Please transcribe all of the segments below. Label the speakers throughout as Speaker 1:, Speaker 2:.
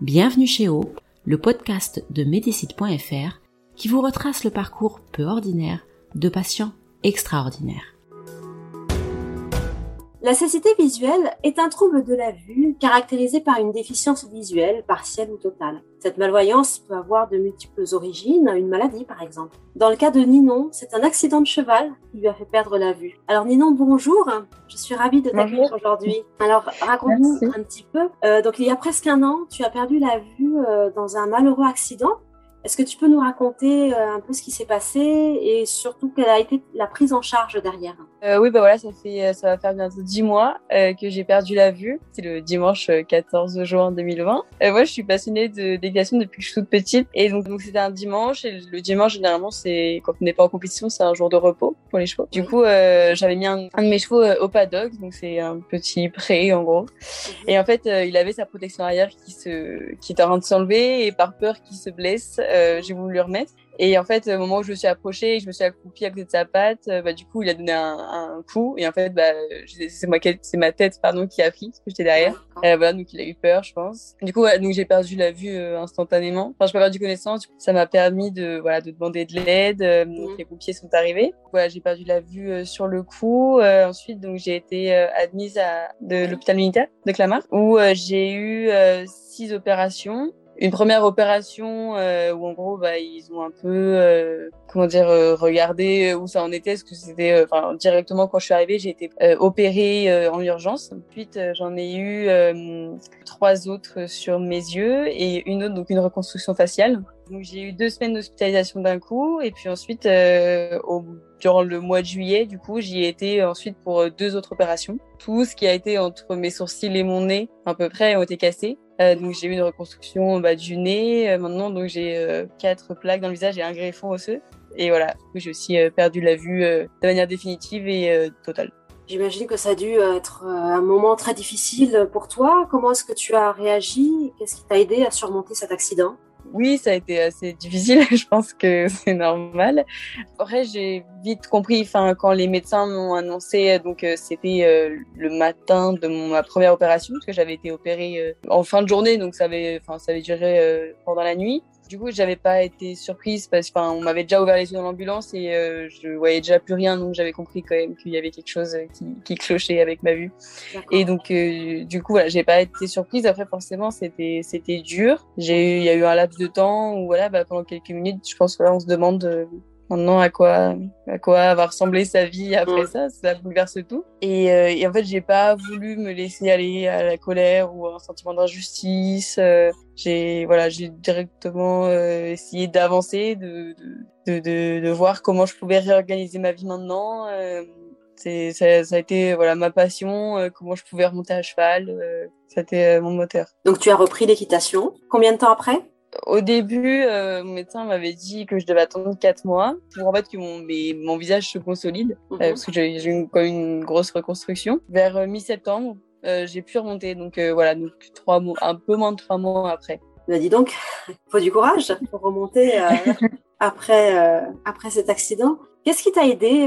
Speaker 1: Bienvenue chez O, le podcast de Médicite.fr qui vous retrace le parcours peu ordinaire de patients extraordinaires.
Speaker 2: La cécité visuelle est un trouble de la vue caractérisé par une déficience visuelle partielle ou totale. Cette malvoyance peut avoir de multiples origines, une maladie par exemple. Dans le cas de Ninon, c'est un accident de cheval qui lui a fait perdre la vue. Alors Ninon, bonjour, je suis ravie de t'accueillir aujourd'hui. Alors raconte-nous un petit peu. Euh, donc il y a presque un an, tu as perdu la vue euh, dans un malheureux accident. Est-ce que tu peux nous raconter euh, un peu ce qui s'est passé et surtout quelle a été la prise en charge derrière?
Speaker 3: Euh, Oui, bah voilà, ça fait euh, ça va faire bientôt dix mois euh, que j'ai perdu la vue. C'est le dimanche 14 juin 2020. Euh, moi, je suis passionnée de d'équitation depuis que je suis toute petite et donc donc c'était un dimanche et le dimanche généralement c'est quand on n'est pas en compétition, c'est un jour de repos pour les chevaux. Du coup, j'avais mis un, un, de mes chevaux au paddock, donc c'est un petit pré en gros. Mhm. Et en fait, il avait sa protection arrière qui se qui était en train de s'enlever et par peur qu'il se blesse euh, j'ai voulu le remettre. Et en fait, au moment où je me suis approchée, je me suis accroupie à côté de sa patte, euh, bah, du coup, il a donné un, un coup. Et en fait, bah, c'est moi, c'est ma tête, pardon, qui a pris, parce que j'étais derrière. Euh, voilà, donc il a eu peur, je pense. Du coup, donc j'ai perdu la vue euh, instantanément. Enfin, je perdu connaissance. Ça m'a permis de, voilà, de demander de l'aide. Euh, mmh. Les pompiers sont arrivés. Voilà, j'ai perdu la vue sur le coup. ensuite, donc j'ai été admise à de l'hôpital militaire de Clamart, où j'ai eu six opérations une première opération euh, où en gros bah, ils ont un peu euh, comment dire euh, regardé où ça en était parce que c'était euh, enfin directement quand je suis arrivée j'ai été euh, opérée en urgence. Ensuite j'en ai eu trois autres sur mes yeux et une autre donc une reconstruction faciale. Donc j'ai eu deux semaines d'hospitalisation d'un coup et puis ensuite au durant le mois de juillet du coup j'y ai été ensuite pour deux autres opérations. Tout ce qui a été entre mes sourcils et mon nez à peu près ont été cassés euh, donc j'ai eu une reconstruction bah, du nez. Euh, maintenant, donc j'ai euh, quatre plaques dans le visage et un greffon osseux. Et voilà, j'ai aussi perdu la vue de manière définitive et totale.
Speaker 2: J'imagine que ça a dû être un moment très difficile pour toi. Comment est-ce que tu as réagi? Qu'est-ce qui t'a aidé à surmonter cet accident?
Speaker 3: Oui, ça a été assez difficile. Je pense que c'est normal. Après, j'ai vite compris. Enfin, quand les médecins m'ont annoncé, donc euh, c'était euh, le matin de ma première opération, parce que j'avais été opérée euh, en fin de journée, donc ça avait, enfin, ça avait duré pendant la nuit. Du coup, j'avais pas été surprise parce qu'on m'avait déjà ouvert les yeux dans l'ambulance et euh, je voyais déjà plus rien, donc j'avais compris quand même qu'il y avait quelque chose qui, qui clochait avec ma vue. Et donc, euh, du coup, voilà, j'ai pas été surprise. Après, forcément, c'était c'était dur. J'ai il y a eu un laps de temps où voilà, bah, pendant quelques minutes, je pense que là, on se demande euh, maintenant à quoi à quoi va ressembler sa vie après ça ça bouleverse tout. Et, euh, et en fait j'ai pas voulu me laisser aller à la colère ou à un sentiment d'injustice. Euh, j'ai voilà j'ai directement euh, essayé d'avancer de de, de de voir comment je pouvais réorganiser ma vie maintenant. Euh, c'est ça, ça, a été voilà ma passion euh, comment je pouvais remonter à cheval euh, c'était mon moteur.
Speaker 2: Donc tu as repris l'équitation. Combien de temps après?
Speaker 3: Au début, euh, mon médecin m'avait dit que je devais attendre quatre mois pour en fait que mon, mes, mon visage se consolide, euh, parce que j'ai eu une, quand une grosse reconstruction. Vers euh, mi-septembre, euh, j'ai pu remonter, donc euh, voilà, donc trois mois, un peu moins de trois mois après.
Speaker 2: Bah dis donc, faut du courage pour remonter euh, après après cet accident. Qu'est-ce qui t'a aidé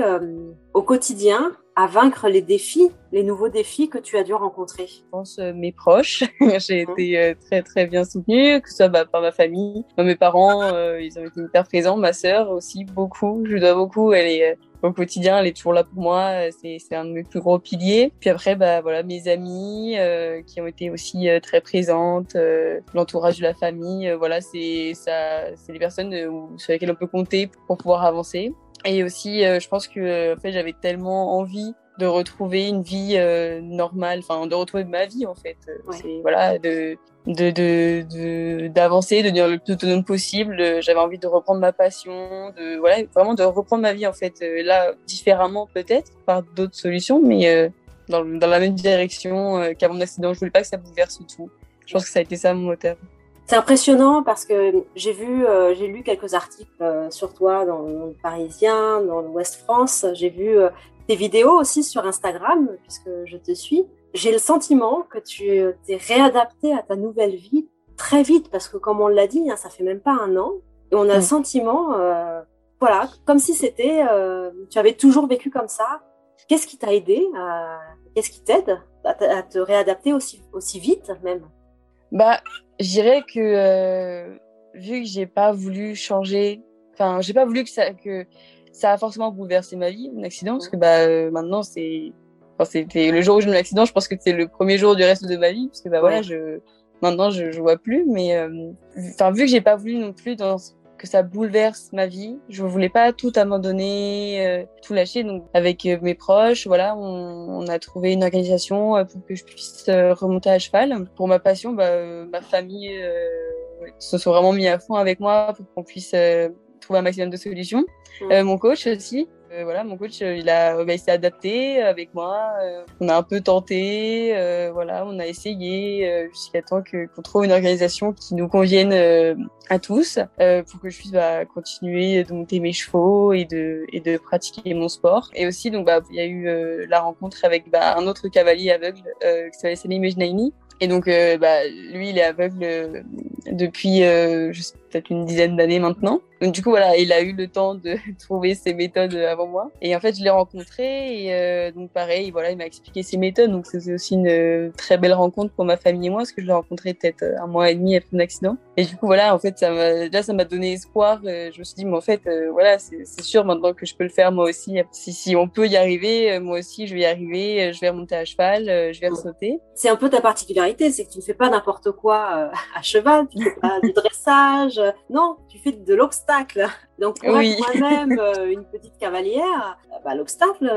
Speaker 2: au quotidien à vaincre les défis, les nouveaux défis que tu as dû rencontrer
Speaker 3: Je pense euh, mes proches. J'ai mmh. été euh, très très bien soutenue, que ce soit bah, par ma famille, mes parents, euh, ils ont été hyper présents, ma sœur aussi beaucoup. Je lui dois beaucoup. Elle est euh, au quotidien, elle est toujours là pour moi. C'est c'est un de mes plus gros piliers. Puis après, bah voilà, mes amis qui ont été aussi très présentes, l'entourage de la famille. voilà, c'est ça, c'est les personnes sur lesquelles on peut compter pour pouvoir avancer. Et aussi, euh, je pense que en fait, j'avais tellement envie de retrouver une vie euh, normale, enfin de retrouver ma vie en fait. Ouais. C'est voilà de d'avancer, de, de devenir le plus autonome possible. J'avais envie de reprendre ma passion, de voilà vraiment de reprendre ma vie en fait euh, là différemment peut-être par d'autres solutions, mais euh, dans, dans la même direction euh, qu'à mon accident. Je voulais pas que ça bouleverse tout. Je pense que ça a été ça mon moteur.
Speaker 2: C'est impressionnant parce que j'ai vu, euh, j'ai lu quelques articles euh, sur toi dans le Parisien, dans l'Ouest France. J'ai vu euh, tes vidéos aussi sur Instagram puisque je te suis. J'ai le sentiment que tu t'es réadapté à ta nouvelle vie très vite parce que comme on l'a dit, hein, ça fait même pas un an et on a le sentiment, voilà, comme si c'était, tu avais toujours vécu comme ça. Qu'est-ce qui t'a aidé Qu'est-ce qui t'aide à, à, te réadapter aussi aussi vite même?
Speaker 3: Bah je dirais que euh, vu que j'ai pas voulu changer, enfin, j'ai pas voulu que ça, que ça a forcément bouleversé ma vie, mon accident, parce que bah euh, maintenant c'est, enfin, c'était le jour où j'ai eu mon accident, je pense que c'est le premier jour du reste de ma vie, parce que bah voilà, je maintenant je, je vois plus, mais euh, enfin vu que j'ai pas voulu non plus dans que ça bouleverse ma vie. Je voulais pas tout abandonner, euh, tout lâcher. Donc avec euh, mes proches, voilà, on, on, a trouvé une organisation euh, pour que je puisse remonter à cheval. Pour ma passion, bah, ma famille se sont vraiment mis à fond avec moi pour qu'on puisse trouver un maximum de solutions. Mmh. mon coach aussi, euh, voilà, mon coach, euh, il a, bah, il s'est adapté avec moi. Euh, on a un peu tenté, voilà, on a essayé jusqu'à temps que qu'on trouve une organisation qui nous convienne à tous, pour que je puisse bah, continuer de monter mes chevaux et de et de pratiquer mon sport. Et aussi, donc, bah, il y a eu la rencontre avec bah, un autre cavalier aveugle qui s'appelle Salim Ejnaini, et donc, euh, bah, lui, il est aveugle euh, depuis euh, peut-être une dizaine d'années maintenant. Donc, du coup, voilà, il a eu le temps de trouver ses méthodes avant moi. Et en fait, je l'ai rencontré et euh, donc pareil, voilà, il m'a expliqué ses méthodes. Donc, c'est aussi une très belle rencontre pour ma famille et moi, parce que je l'ai rencontré peut-être un mois et demi après mon accident. Et du coup, voilà, en fait, ça m'a, déjà, ça m'a donné espoir. je me suis dit, mais en fait, voilà, c'est sûr maintenant que je peux le faire moi aussi. Si, on peut y arriver, moi aussi, je vais y arriver. Je vais remonter à cheval, je vais sauter.
Speaker 2: C'est un peu ta particularité c'est que tu ne fais pas n'importe quoi euh, à cheval, tu fais pas du dressage, non, tu fais de l'obstacle. Donc pour oui. moi-même euh, une petite cavalière, euh, bah, l'obstacle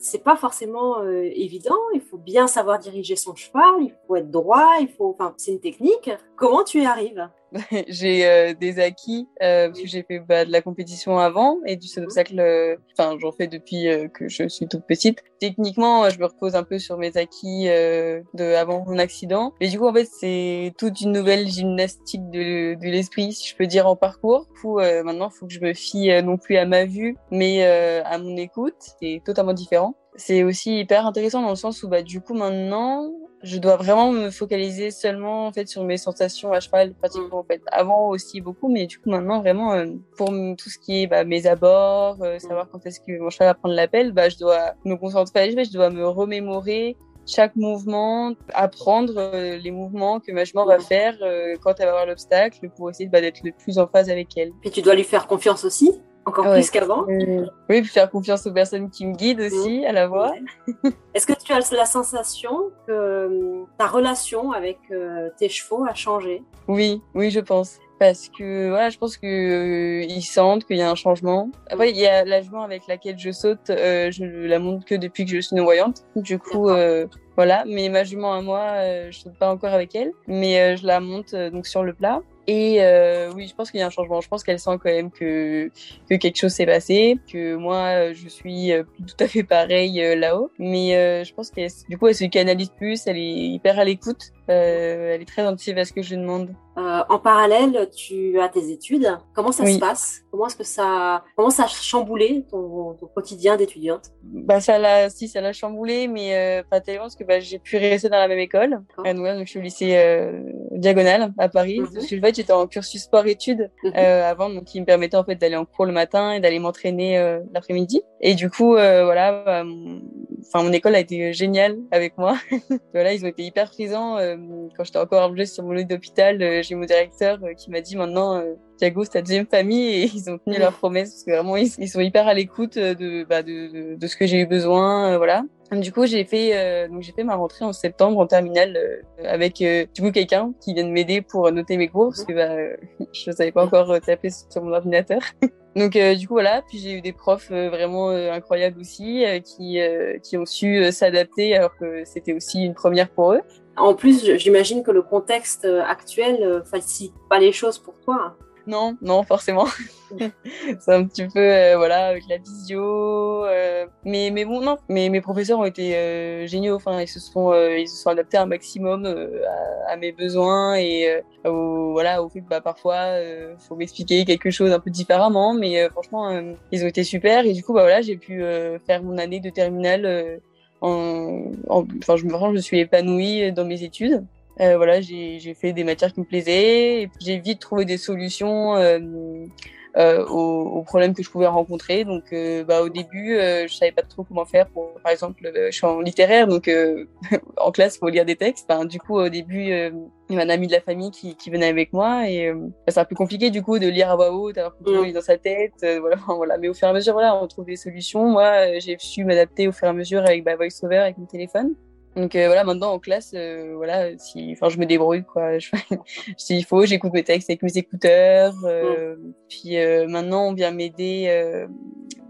Speaker 2: c'est pas forcément évident. Il faut bien savoir diriger son cheval, il faut être droit, il faut, enfin c'est une technique. Comment tu y arrives?
Speaker 3: j'ai euh, des acquis euh, parce que j'ai fait bah, de la compétition avant et du saut d'obstacle. Euh, enfin, j'en fais depuis euh, que je suis toute petite. Techniquement, je me repose un peu sur mes acquis de avant mon accident. Mais du coup, en fait, c'est toute une nouvelle gymnastique de, de l'esprit, si je peux dire, en parcours. Du coup, maintenant, il faut que je me fie non plus à ma vue, mais à mon écoute. C'est totalement différent. C'est aussi hyper intéressant dans le sens où, bah, du coup, maintenant, je dois vraiment me focaliser seulement en fait sur mes sensations. À cheval pratiquement en fait avant aussi beaucoup mais du coup maintenant vraiment euh, pour tout ce qui est bah, mes abords euh, savoir quand est-ce que mon cheval va prendre l'appel bah je dois me concentrer à je dois me remémorer chaque mouvement apprendre euh, les mouvements que ma jument va faire quand elle va voir l'obstacle pour essayer bah, d'être le plus en phase avec elle.
Speaker 2: Et tu dois lui faire confiance aussi? Encore plus qu'avant.
Speaker 3: Euh, oui, faire confiance aux personnes qui me guident aussi à la voix.
Speaker 2: Est-ce que tu as la sensation que euh, ta relation avec euh, tes chevaux a changé?
Speaker 3: Oui, oui, je pense. Parce que voilà, je pense que ils sentent qu'il y a un changement. Après, il y a la jument avec laquelle je saute, je la monte que depuis que je suis non voyante. Du coup, voilà. Mais ma jument à moi, je saute pas encore avec elle, mais je la monte donc sur le plat. Et euh, oui, je pense qu'il y a un changement. Je pense qu'elle sent quand même que, que quelque chose s'est passé, que moi, je suis euh, tout à fait pareil euh, là-haut. Mais euh, je pense qu'elle, du coup, elle se canalise plus, elle est hyper à l'écoute. Euh, elle est très attentive à ce que je lui demande.
Speaker 2: Euh, en parallèle, tu as tes études. Comment ça se passe? Comment est-ce que ça, comment ça a chamboulé ton, ton quotidien d'étudiante?
Speaker 3: Bah ça l'a, si ça l'a chamboulé, mais euh, pas tellement parce que bah, j'ai pu rester dans la même école. À donc je suis au lycée euh, Diagonal à Paris. Mm -hmm. Je fait, j'étais en cursus sport-études mhm. euh, avant, donc qui me permettait en fait d'aller en cours le matin et d'aller m'entraîner euh, l'après-midi. Et du coup, voilà, bah, enfin mon école a été géniale avec moi. voilà, ils ont été hyper présents quand j'étais encore allongée sur mon lit d'hôpital, euh, j'ai mon directeur euh, qui m'a dit maintenant, euh, Thiago, c'est ta deuxième famille et ils ont tenu leur promesse parce que vraiment ils, sont hyper à l'écoute de, bah, de, de, ce que j'ai eu besoin, voilà. Du coup, j'ai fait donc j'ai fait ma rentrée en septembre en terminale avec du coup quelqu'un qui vient de m'aider pour noter mes cours parce que bah, je savais pas encore taper sur mon ordinateur. Donc du coup voilà, puis j'ai eu des profs vraiment incroyables aussi qui qui ont su s'adapter alors que c'était aussi une première pour eux.
Speaker 2: En plus, j'imagine que le contexte actuel facilite pas les choses pour toi.
Speaker 3: Non, non, forcément. c'est un petit peu, euh, voilà, avec la visio. Euh, mais, mais bon, non. Mais mes professeurs ont été euh, géniaux. Enfin, ils se sont, ils se sont adaptés un maximum à, mes besoins et au, voilà, au fait que bah, parfois, faut m'expliquer quelque chose un peu différemment. Mais franchement, ils ont été super. Et du coup, bah voilà, j'ai pu faire mon année de terminale. en, enfin, je, je me suis épanouie dans mes études. Euh, voilà, j'ai fait des matières qui me plaisaient et j'ai vite trouvé des solutions euh, euh, aux, aux, problèmes que je pouvais rencontrer. Donc, euh, bah, au début, euh, je savais pas trop comment faire. Pour, par exemple, je suis en littéraire, donc en classe, faut lire des textes. Enfin, du coup, au début, il y avait un ami de la famille qui, qui venait avec moi et bah, c'est un peu compliqué du coup de lire à voix haute, avoir tout mmh. dans sa tête. voilà, voilà. Mais au fur et à mesure, voilà, on trouve des solutions. Moi, j'ai su m'adapter au fur et à mesure avec bah, VoiceOver, avec mon téléphone. Donc euh, voilà, maintenant en classe, euh, voilà, si, enfin, je me débrouille quoi. S'il faut, j'écoute mes textes avec mes écouteurs. Euh, mm. Puis maintenant, on vient m'aider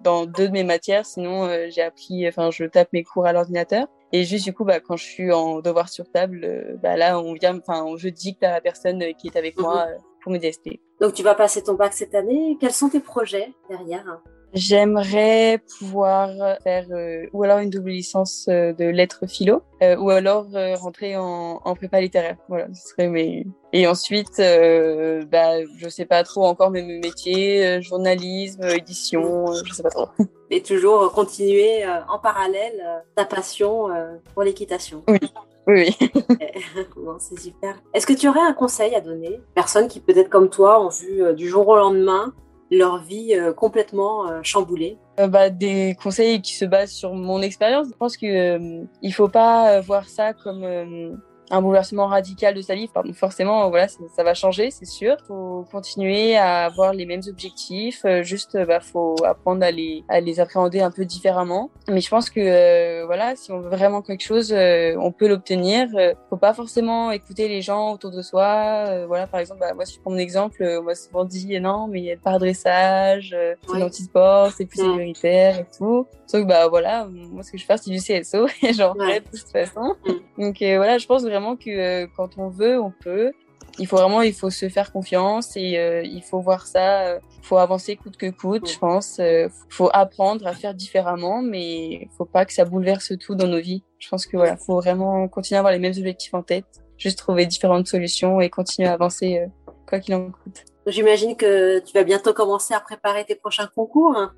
Speaker 3: dans deux de mes matières. Sinon, j'ai appris, enfin, je tape mes cours à l'ordinateur. Et juste du coup, bah, quand je suis en devoir sur table, bah, là, on vient, enfin, je dicte à la personne qui est avec moi mm-hmm. pour me DST.
Speaker 2: Donc tu vas passer ton bac cette année. Quels sont tes projets derrière?
Speaker 3: J'aimerais pouvoir faire euh, ou alors une double licence euh, de lettres philo euh, ou alors rentrer en, en, prépa littéraire. Voilà, ce serait mes. Et ensuite, bah, je sais pas trop encore mes métiers, journalisme, édition, je sais pas trop.
Speaker 2: Et toujours continuer en parallèle ta passion pour l'équitation.
Speaker 3: Oui. Oui,
Speaker 2: bon, c'est super. Est-ce que tu aurais un conseil à donner? Personnes qui peut-être comme toi ont vu du jour au lendemain leur vie euh, complètement euh, chamboulée
Speaker 3: euh, bah, Des conseils qui se basent sur mon expérience. Je pense qu'il ne faut pas voir ça comme un bouleversement radical de sa vie. forcément, voilà, ça, va changer, c'est sûr. Faut continuer à avoir les mêmes objectifs. Euh, juste, bah, faut apprendre à les, à les appréhender un peu différemment. Mais je pense que, euh, voilà, si on veut vraiment quelque chose, euh, on peut l'obtenir. faut pas forcément écouter les gens autour de soi. voilà, par exemple, bah, moi, si je prends mon exemple, on m'a souvent dit, non, mais il y a pas dressage, c'est oui. l'anti-sport, c'est plus sécuritaire et tout. Sauf que, bah, voilà, moi, ce que je fais, c'est du CSO et j'en fais de toute façon. Mm. Donc, voilà, je pense vraiment que euh, quand on veut, on peut. Il faut vraiment, il faut se faire confiance et euh, il faut voir ça. Il euh, faut avancer coûte que coûte, je pense. Il faut apprendre à faire différemment, mais il faut pas que ça bouleverse tout dans nos vies. Je pense que voilà, faut vraiment continuer à avoir les mêmes objectifs en tête, juste trouver différentes solutions et continuer à avancer quoi qu'il en coûte.
Speaker 2: J'imagine que tu vas bientôt commencer à préparer tes prochains concours. Hein.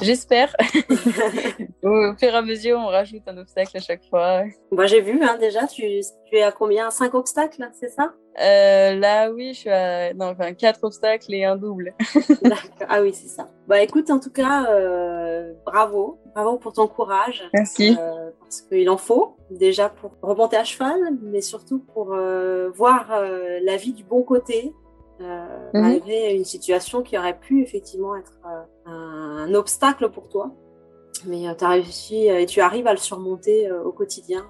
Speaker 3: J'espère. Au fur et à mesure, on rajoute un obstacle à chaque fois.
Speaker 2: Moi, j'ai vu hein, déjà, tu, tu es à combien? Cinq obstacles, c'est ça?
Speaker 3: Euh, Là, oui, je suis à non, enfin, quatre obstacles et un double.
Speaker 2: ah oui, c'est ça. Bah écoute, en tout cas, euh, bravo. Bravo pour ton courage.
Speaker 3: Merci. Euh,
Speaker 2: parce qu'il en faut, déjà pour remonter à cheval, mais surtout pour voir la vie du bon côté, euh, mhm. malgré une situation qui aurait pu effectivement être euh, un, obstacle pour toi. Mais euh, tu as réussi et tu arrives à le surmonter au quotidien.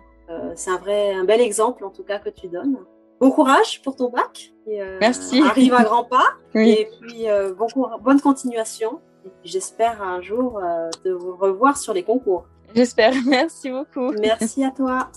Speaker 2: c'est un vrai, un bel exemple en tout cas que tu donnes. Bon courage pour ton bac.
Speaker 3: Et, Merci.
Speaker 2: Arrive à grands pas. Et puis bon bonne continuation. Et j'espère un jour te revoir sur les concours.
Speaker 3: J'espère. Merci beaucoup.
Speaker 2: Merci à toi.